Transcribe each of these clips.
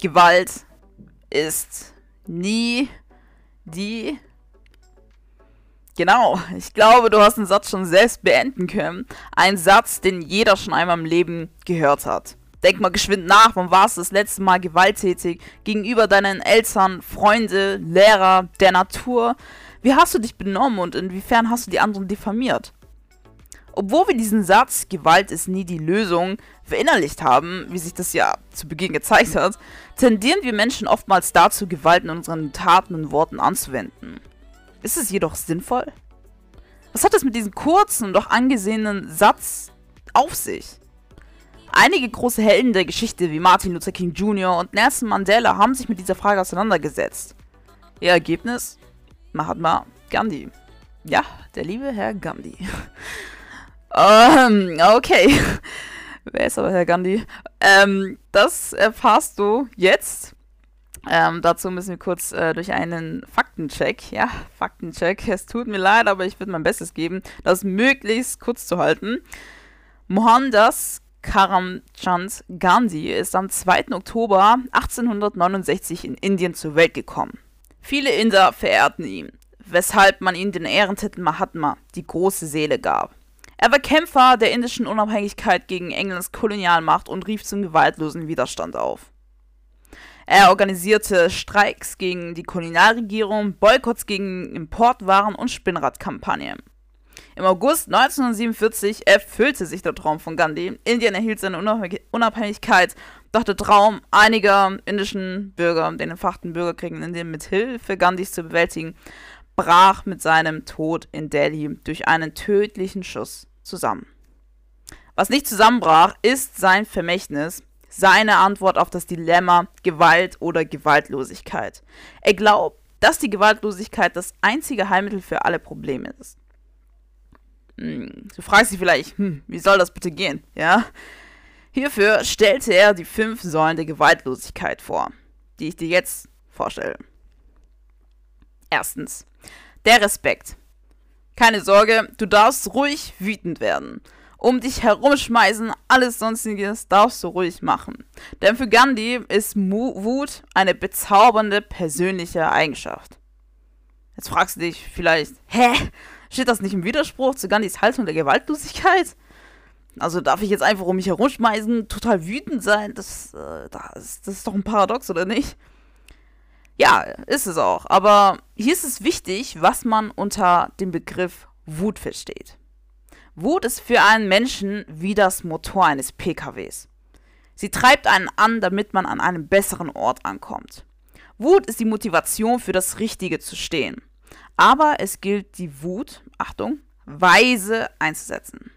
Gewalt ist nie die. Genau, ich glaube, du hast den Satz schon selbst beenden können. Ein Satz, den jeder schon einmal im Leben gehört hat. Denk mal geschwind nach, wann warst du das letzte Mal gewalttätig gegenüber deinen Eltern, Freunde, Lehrer, der Natur? Wie hast du dich benommen und inwiefern hast du die anderen diffamiert? Obwohl wir diesen Satz, Gewalt ist nie die Lösung, verinnerlicht haben, wie sich das ja zu Beginn gezeigt hat, tendieren wir Menschen oftmals dazu, Gewalt in unseren Taten und Worten anzuwenden. Ist es jedoch sinnvoll? Was hat es mit diesem kurzen doch angesehenen Satz auf sich? Einige große Helden der Geschichte wie Martin Luther King Jr. und Nelson Mandela haben sich mit dieser Frage auseinandergesetzt. Ihr Ergebnis? Mahatma Gandhi. Ja, der liebe Herr Gandhi. Ähm, okay. Wer ist aber Herr Gandhi? Ähm, das erfährst du jetzt. Ähm, dazu müssen wir kurz äh, durch einen Faktencheck. Ja, Faktencheck. Es tut mir leid, aber ich würde mein Bestes geben, das möglichst kurz zu halten. Mohandas Karamchand Gandhi ist am 2. Oktober 1869 in Indien zur Welt gekommen. Viele Inder verehrten ihn, weshalb man ihm den Ehrentitel Mahatma, die große Seele, gab. Er war Kämpfer der indischen Unabhängigkeit gegen Englands Kolonialmacht und rief zum gewaltlosen Widerstand auf. Er organisierte Streiks gegen die Kolonialregierung, Boykotts gegen Importwaren und Spinnradkampagnen. Im August 1947 erfüllte sich der Traum von Gandhi. Indien erhielt seine Unabhängigkeit, doch der Traum einiger indischen Bürger, den entfachten Bürgerkrieg in Indien mit Hilfe Gandhis zu bewältigen, brach mit seinem Tod in Delhi durch einen tödlichen Schuss zusammen. Was nicht zusammenbrach, ist sein Vermächtnis, seine Antwort auf das Dilemma Gewalt oder Gewaltlosigkeit. Er glaubt, dass die Gewaltlosigkeit das einzige Heilmittel für alle Probleme ist. Hm, du fragst dich vielleicht, hm, wie soll das bitte gehen? Ja? Hierfür stellte er die fünf Säulen der Gewaltlosigkeit vor, die ich dir jetzt vorstelle. Erstens, der Respekt. Keine Sorge, du darfst ruhig wütend werden. Um dich herumschmeißen, alles sonstiges darfst du ruhig machen. Denn für Gandhi ist Wut eine bezaubernde persönliche Eigenschaft. Jetzt fragst du dich vielleicht, hä? Steht das nicht im Widerspruch zu Gandhis Haltung der Gewaltlosigkeit? Also darf ich jetzt einfach um mich herumschmeißen, total wütend sein? Das, äh, das, das ist doch ein Paradox, oder nicht? Ja, ist es auch. Aber hier ist es wichtig, was man unter dem Begriff Wut versteht. Wut ist für einen Menschen wie das Motor eines PKWs. Sie treibt einen an, damit man an einem besseren Ort ankommt. Wut ist die Motivation für das Richtige zu stehen. Aber es gilt die Wut, Achtung, weise einzusetzen.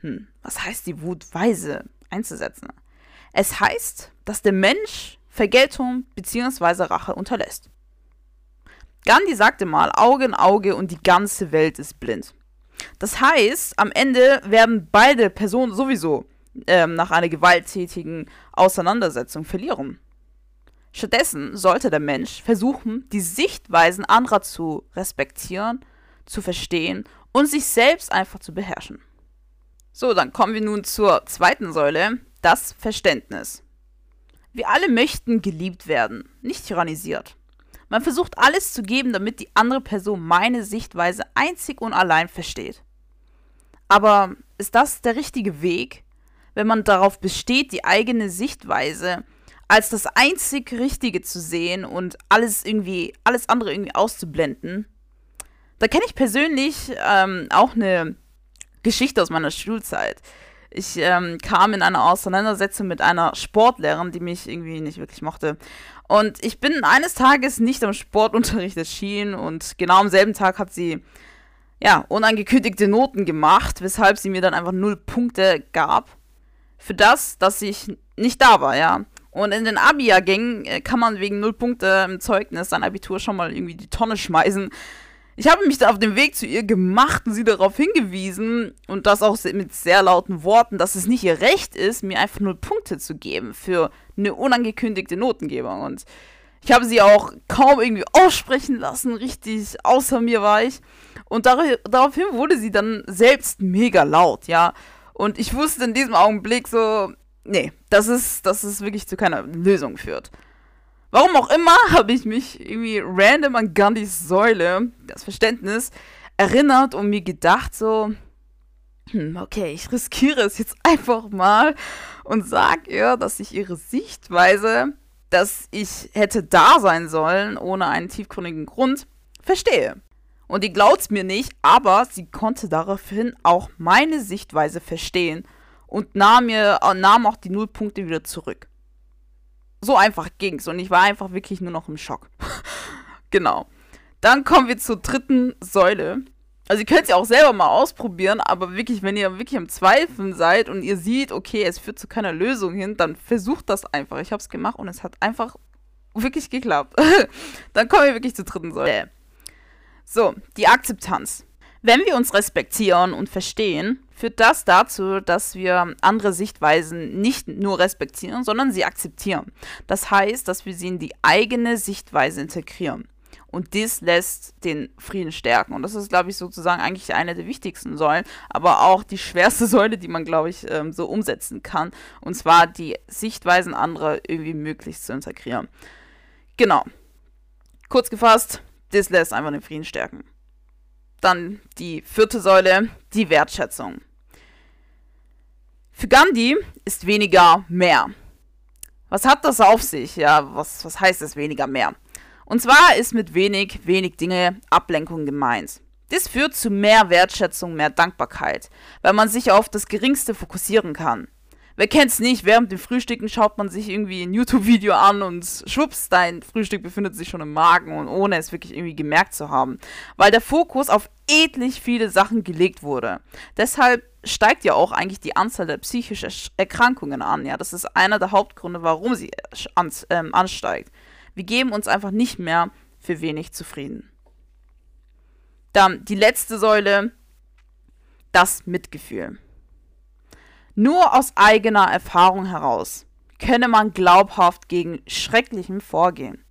Hm, was heißt die Wut weise einzusetzen? Es heißt, dass der Mensch Vergeltung bzw. Rache unterlässt. Gandhi sagte mal, Auge in Auge und die ganze Welt ist blind. Das heißt, am Ende werden beide Personen sowieso ähm, nach einer gewalttätigen Auseinandersetzung verlieren. Stattdessen sollte der Mensch versuchen, die Sichtweisen anderer zu respektieren, zu verstehen und sich selbst einfach zu beherrschen. So, dann kommen wir nun zur zweiten Säule, das Verständnis. Wir alle möchten geliebt werden, nicht tyrannisiert. Man versucht alles zu geben, damit die andere Person meine Sichtweise einzig und allein versteht. Aber ist das der richtige Weg, wenn man darauf besteht, die eigene Sichtweise als das einzig Richtige zu sehen und alles irgendwie, alles andere irgendwie auszublenden? Da kenne ich persönlich ähm, auch eine Geschichte aus meiner Schulzeit. Ich ähm, kam in eine Auseinandersetzung mit einer Sportlehrerin, die mich irgendwie nicht wirklich mochte. Und ich bin eines Tages nicht am Sportunterricht erschienen und genau am selben Tag hat sie ja unangekündigte Noten gemacht, weshalb sie mir dann einfach null Punkte gab für das, dass ich nicht da war, ja. Und in den Abi-Jahrgängen äh, kann man wegen null Punkte im Zeugnis sein Abitur schon mal irgendwie die Tonne schmeißen. Ich habe mich da auf dem Weg zu ihr gemacht und sie darauf hingewiesen und das auch mit sehr lauten Worten, dass es nicht ihr Recht ist, mir einfach nur Punkte zu geben für eine unangekündigte Notengebung. Und ich habe sie auch kaum irgendwie aussprechen lassen, richtig außer mir war ich. Und dar daraufhin wurde sie dann selbst mega laut, ja. Und ich wusste in diesem Augenblick so, nee, das ist, das ist wirklich zu keiner Lösung führt. Warum auch immer habe ich mich irgendwie random an Gandhis Säule, das Verständnis, erinnert und mir gedacht so, hm, okay, ich riskiere es jetzt einfach mal und sag ihr, dass ich ihre Sichtweise, dass ich hätte da sein sollen ohne einen tiefgründigen Grund, verstehe. Und die glaubt's mir nicht, aber sie konnte daraufhin auch meine Sichtweise verstehen und nahm, mir, nahm auch die Nullpunkte wieder zurück. So einfach ging's und ich war einfach wirklich nur noch im Schock. genau. Dann kommen wir zur dritten Säule. Also ihr könnt es ja auch selber mal ausprobieren, aber wirklich, wenn ihr wirklich am Zweifeln seid und ihr seht, okay, es führt zu keiner Lösung hin, dann versucht das einfach. Ich habe es gemacht und es hat einfach wirklich geklappt. dann kommen wir wirklich zur dritten Säule. So, die Akzeptanz. Wenn wir uns respektieren und verstehen, führt das dazu, dass wir andere Sichtweisen nicht nur respektieren, sondern sie akzeptieren. Das heißt, dass wir sie in die eigene Sichtweise integrieren. Und dies lässt den Frieden stärken. Und das ist, glaube ich, sozusagen eigentlich eine der wichtigsten Säulen, aber auch die schwerste Säule, die man, glaube ich, ähm, so umsetzen kann. Und zwar die Sichtweisen anderer irgendwie möglichst zu integrieren. Genau. Kurz gefasst, das lässt einfach den Frieden stärken. Dann die vierte Säule, die Wertschätzung. Für Gandhi ist weniger mehr. Was hat das auf sich? Ja, was, was heißt es weniger mehr? Und zwar ist mit wenig, wenig Dinge Ablenkung gemeint. Das führt zu mehr Wertschätzung, mehr Dankbarkeit, weil man sich auf das Geringste fokussieren kann. Wer kennt's nicht? Während dem Frühstücken schaut man sich irgendwie ein YouTube-Video an und schwupps, dein Frühstück befindet sich schon im Magen und ohne es wirklich irgendwie gemerkt zu haben. Weil der Fokus auf etlich viele Sachen gelegt wurde. Deshalb steigt ja auch eigentlich die Anzahl der psychischen Erkrankungen an. Ja, das ist einer der Hauptgründe, warum sie ähm, ansteigt. Wir geben uns einfach nicht mehr für wenig zufrieden. Dann die letzte Säule, das Mitgefühl. Nur aus eigener Erfahrung heraus könne man glaubhaft gegen Schrecklichem vorgehen.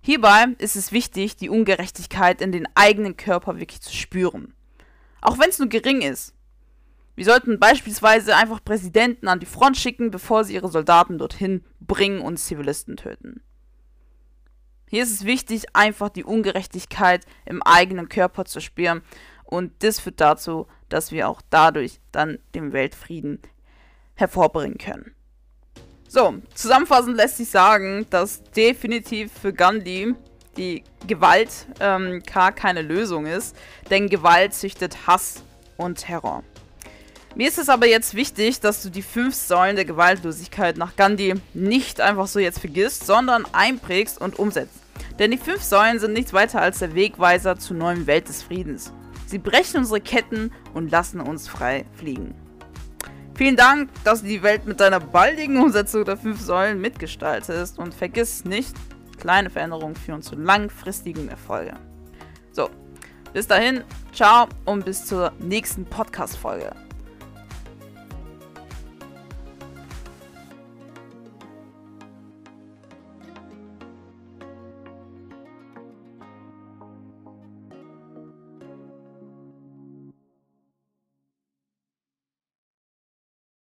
Hierbei ist es wichtig, die Ungerechtigkeit in den eigenen Körper wirklich zu spüren. Auch wenn es nur gering ist. Wir sollten beispielsweise einfach Präsidenten an die Front schicken, bevor sie ihre Soldaten dorthin bringen und Zivilisten töten. Hier ist es wichtig, einfach die Ungerechtigkeit im eigenen Körper zu spüren und das führt dazu, dass wir auch dadurch dann den Weltfrieden hervorbringen können. So, zusammenfassend lässt sich sagen, dass definitiv für Gandhi die Gewalt ähm, gar keine Lösung ist, denn Gewalt züchtet Hass und Terror. Mir ist es aber jetzt wichtig, dass du die fünf Säulen der Gewaltlosigkeit nach Gandhi nicht einfach so jetzt vergisst, sondern einprägst und umsetzt. Denn die fünf Säulen sind nichts weiter als der Wegweiser zur neuen Welt des Friedens. Sie brechen unsere Ketten und lassen uns frei fliegen. Vielen Dank, dass du die Welt mit deiner baldigen Umsetzung der fünf Säulen mitgestaltest und vergiss nicht, kleine Veränderungen führen zu langfristigen Erfolgen. So, bis dahin, ciao und bis zur nächsten Podcast-Folge.